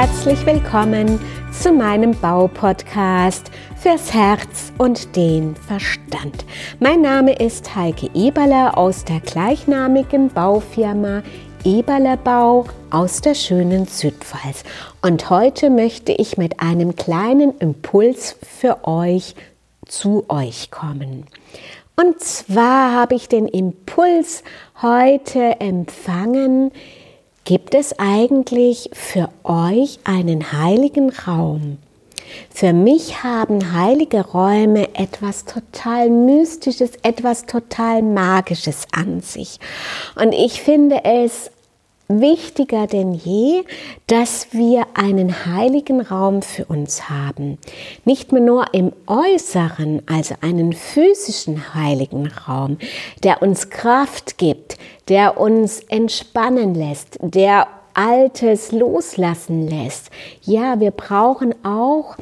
herzlich willkommen zu meinem Baupodcast fürs Herz und den Verstand. Mein Name ist Heike Eberle aus der gleichnamigen Baufirma Eberle Bau aus der schönen Südpfalz. Und heute möchte ich mit einem kleinen Impuls für euch zu euch kommen. Und zwar habe ich den Impuls heute empfangen, Gibt es eigentlich für euch einen heiligen Raum? Für mich haben heilige Räume etwas total Mystisches, etwas total Magisches an sich. Und ich finde es wichtiger denn je, dass wir einen heiligen Raum für uns haben. Nicht mehr nur im Äußeren, also einen physischen heiligen Raum, der uns Kraft gibt, der uns entspannen lässt, der Altes loslassen lässt. Ja, wir brauchen auch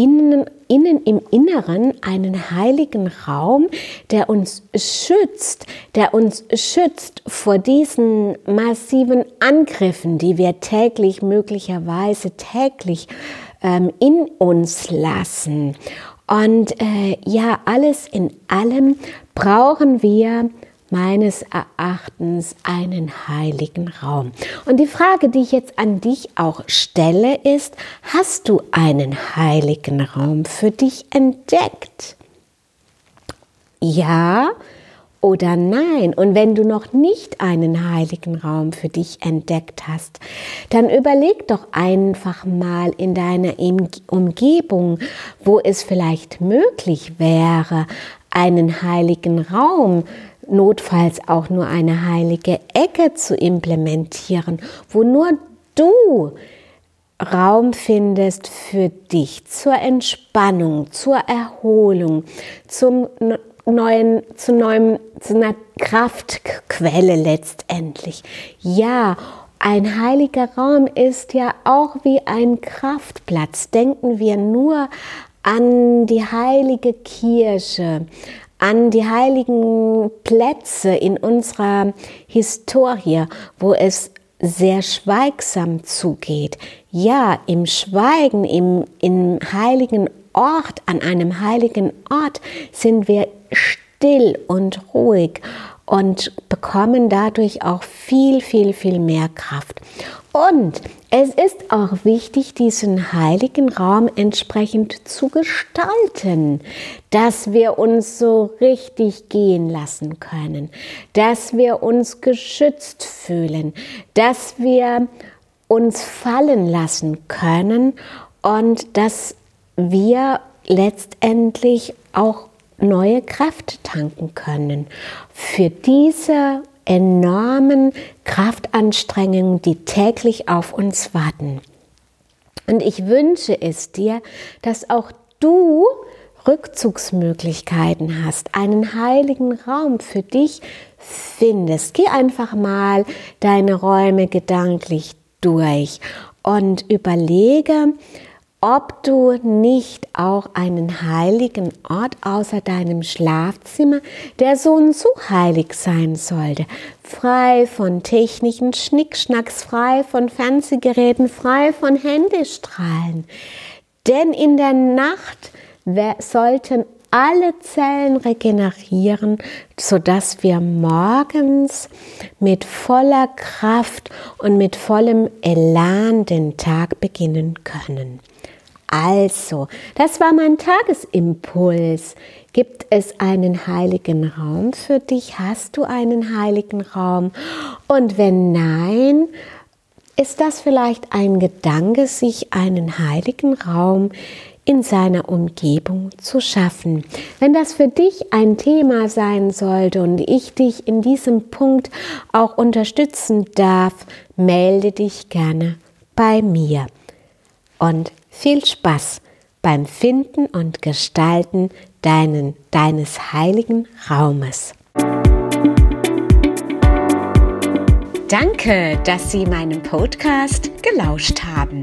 innen, innen im Inneren einen heiligen Raum, der uns schützt, der uns schützt vor diesen massiven Angriffen, die wir täglich, möglicherweise täglich ähm, in uns lassen. Und äh, ja, alles in allem brauchen wir meines Erachtens einen heiligen Raum. Und die Frage, die ich jetzt an dich auch stelle, ist, hast du einen heiligen Raum für dich entdeckt? Ja oder nein? Und wenn du noch nicht einen heiligen Raum für dich entdeckt hast, dann überleg doch einfach mal in deiner Umgebung, wo es vielleicht möglich wäre, einen heiligen Raum notfalls auch nur eine heilige Ecke zu implementieren, wo nur du Raum findest für dich zur Entspannung, zur Erholung, zum neuen, zu neuem, zu einer Kraftquelle letztendlich. Ja, ein heiliger Raum ist ja auch wie ein Kraftplatz. Denken wir nur an die heilige Kirche, an die heiligen Plätze in unserer Historie, wo es sehr schweigsam zugeht. Ja, im Schweigen, im, im heiligen Ort, an einem heiligen Ort sind wir still und ruhig und bekommen dadurch auch viel, viel, viel mehr Kraft. Und es ist auch wichtig, diesen heiligen Raum entsprechend zu gestalten, dass wir uns so richtig gehen lassen können, dass wir uns geschützt fühlen, dass wir uns fallen lassen können und dass wir letztendlich auch neue Kraft tanken können für diese enormen Kraftanstrengungen, die täglich auf uns warten. Und ich wünsche es dir, dass auch du Rückzugsmöglichkeiten hast, einen heiligen Raum für dich findest. Geh einfach mal deine Räume gedanklich durch und überlege, ob du nicht auch einen heiligen Ort außer deinem Schlafzimmer, der so und so heilig sein sollte, frei von technischen Schnickschnacks, frei von Fernsehgeräten, frei von Handystrahlen. Denn in der Nacht sollten alle Zellen regenerieren, sodass wir morgens mit voller Kraft und mit vollem Elan den Tag beginnen können. Also, das war mein Tagesimpuls. Gibt es einen heiligen Raum für dich? Hast du einen heiligen Raum? Und wenn nein, ist das vielleicht ein Gedanke, sich einen heiligen Raum in seiner Umgebung zu schaffen. Wenn das für dich ein Thema sein sollte und ich dich in diesem Punkt auch unterstützen darf, melde dich gerne bei mir. Und viel Spaß beim Finden und Gestalten deinen, deines heiligen Raumes. Danke, dass Sie meinem Podcast gelauscht haben.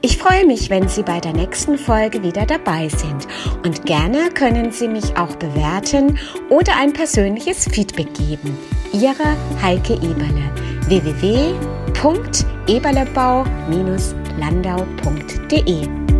Ich freue mich, wenn Sie bei der nächsten Folge wieder dabei sind. Und gerne können Sie mich auch bewerten oder ein persönliches Feedback geben. Ihre Heike Eberle www eberlebau-landau.de.